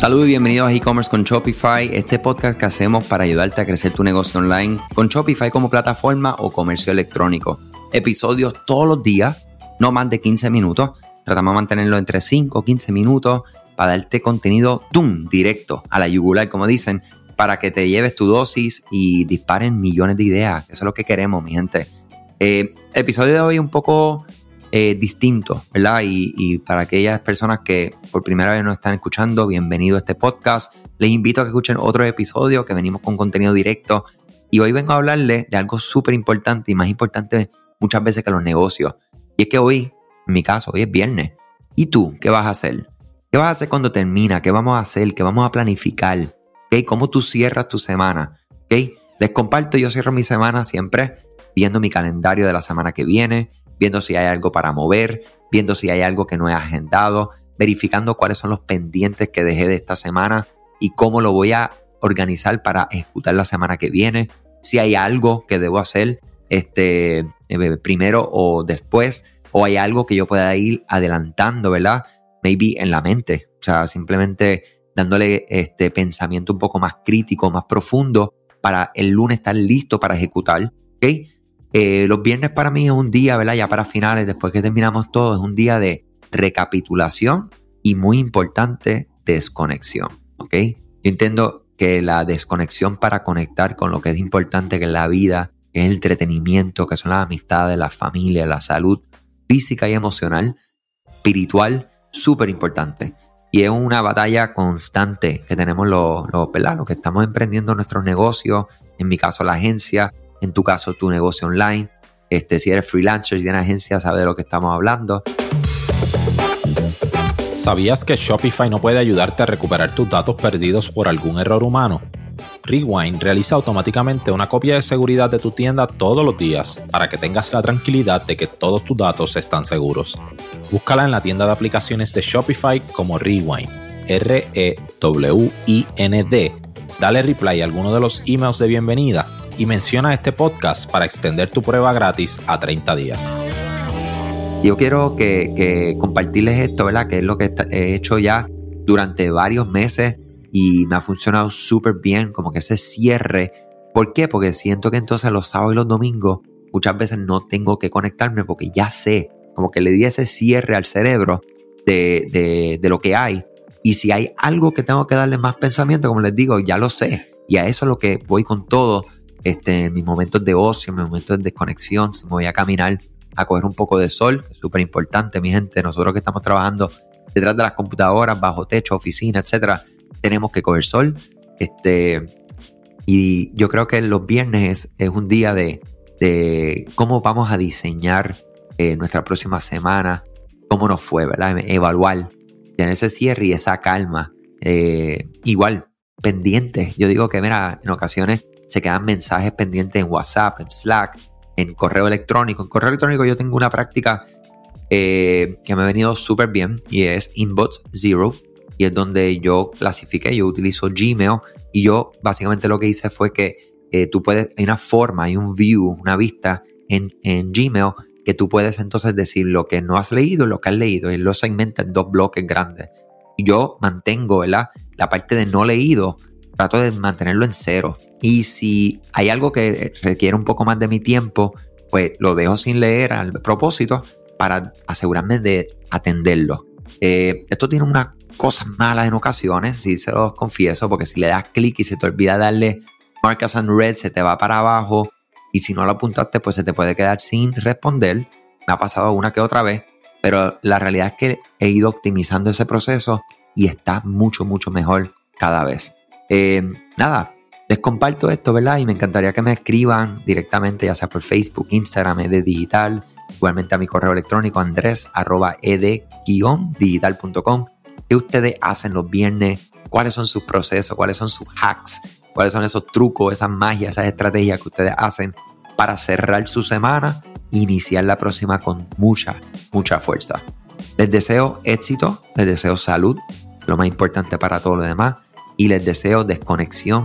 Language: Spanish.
Saludos y bienvenidos a e-commerce con Shopify, este podcast que hacemos para ayudarte a crecer tu negocio online con Shopify como plataforma o comercio electrónico. Episodios todos los días, no más de 15 minutos. Tratamos de mantenerlo entre 5 o 15 minutos para darte contenido ¡tum! directo a la yugular, como dicen, para que te lleves tu dosis y disparen millones de ideas. Eso es lo que queremos, mi gente. Eh, episodio de hoy un poco eh, distinto, ¿verdad? Y, para aquellas personas que por primera vez nos están escuchando, bienvenido a este podcast. Les invito a que escuchen otro episodio que venimos con contenido directo. Y hoy vengo a hablarles de algo súper importante y más importante muchas veces que los negocios. Y es que hoy, en mi caso, hoy es viernes. ¿Y tú qué vas a hacer? ¿Qué vas a hacer cuando termina? ¿Qué vamos a hacer? ¿Qué vamos a planificar? ¿Okay? ¿Cómo tú cierras tu semana? ¿Okay? Les comparto, yo cierro mi semana siempre viendo mi calendario de la semana que viene, viendo si hay algo para mover, viendo si hay algo que no he agendado, verificando cuáles son los pendientes que dejé de esta semana y cómo lo voy a organizar para ejecutar la semana que viene, si hay algo que debo hacer este, eh, primero o después, o hay algo que yo pueda ir adelantando, ¿verdad? Maybe en la mente, o sea, simplemente dándole este pensamiento un poco más crítico, más profundo, para el lunes estar listo para ejecutar, ¿ok? Eh, los viernes para mí es un día, ¿verdad? Ya para finales, después que terminamos todo, es un día de recapitulación y muy importante, desconexión, ¿ok? Yo entiendo que la desconexión para conectar con lo que es importante, que es la vida, que es el entretenimiento, que son las amistades, la familia, la salud física y emocional, espiritual, súper importante. Y es una batalla constante que tenemos los, los, los que estamos emprendiendo nuestros negocios, en mi caso la agencia, en tu caso tu negocio online. Este, si eres freelancer y tienes agencia, sabes de lo que estamos hablando. ¿Sabías que Shopify no puede ayudarte a recuperar tus datos perdidos por algún error humano? Rewind realiza automáticamente una copia de seguridad de tu tienda todos los días para que tengas la tranquilidad de que todos tus datos están seguros. Búscala en la tienda de aplicaciones de Shopify como Rewind, R-E-W-I-N-D. Dale reply a alguno de los emails de bienvenida y menciona este podcast para extender tu prueba gratis a 30 días. Yo quiero que, compartirles esto, ¿verdad? Que es lo que he hecho ya durante varios meses y me ha funcionado súper bien, como que ese cierre. ¿Por qué? Porque siento que entonces los sábados y los domingos muchas veces no tengo que conectarme porque ya sé, como que le di ese cierre al cerebro de, de, lo que hay. Y si hay algo que tengo que darle más pensamiento, como les digo, ya lo sé. Y a eso es lo que voy con todo este, en mis momentos de ocio, en mis momentos de desconexión, si me voy a caminar a coger un poco de sol, que es súper importante, mi gente, nosotros que estamos trabajando detrás de las computadoras, bajo techo, oficina, etcétera, tenemos que coger sol. Este, y yo creo que los viernes es, un día de, de, cómo vamos a diseñar eh, nuestra próxima semana, cómo nos fue, ¿verdad? Evaluar, tener ese cierre y esa calma. Eh, igual, pendiente. Yo digo que, mira, en ocasiones se quedan mensajes pendientes en WhatsApp, en Slack, en correo electrónico. En correo electrónico yo tengo una práctica eh, que me ha venido súper bien y es Inbox Zero. Y es donde yo clasifiqué, yo utilizo Gmail y yo básicamente lo que hice fue que eh, tú puedes, hay una forma, hay un view, una vista en, Gmail que tú puedes entonces decir lo que no has leído lo que has leído y lo segmenta en dos bloques grandes. Y yo mantengo, ¿verdad? La parte de no leído, trato de mantenerlo en cero. Y si hay algo que requiere un poco más de mi tiempo, pues lo dejo sin leer al propósito para asegurarme de atenderlo. Eh, esto tiene unas cosas malas en ocasiones, si se los confieso, porque si le das clic y se te olvida darle marcas and red, se te va para abajo y si no lo apuntaste, pues se te puede quedar sin responder. Me ha pasado una que otra vez, pero la realidad es que he ido optimizando ese proceso y está mucho, mucho mejor cada vez. Eh, nada, les comparto esto, ¿verdad? Y me encantaría que me escriban directamente, ya sea por Facebook, Instagram, ED Digital, igualmente a mi correo electrónico andrés ed-digital.com. ¿Qué ustedes hacen los viernes? ¿Cuáles son sus procesos? ¿Cuáles son sus hacks? ¿Cuáles son esos trucos, esas magias, esas estrategias que ustedes hacen para cerrar su semana e iniciar la próxima con mucha, mucha fuerza? Les deseo éxito, les deseo salud, lo más importante para todo lo demás, y les deseo desconexión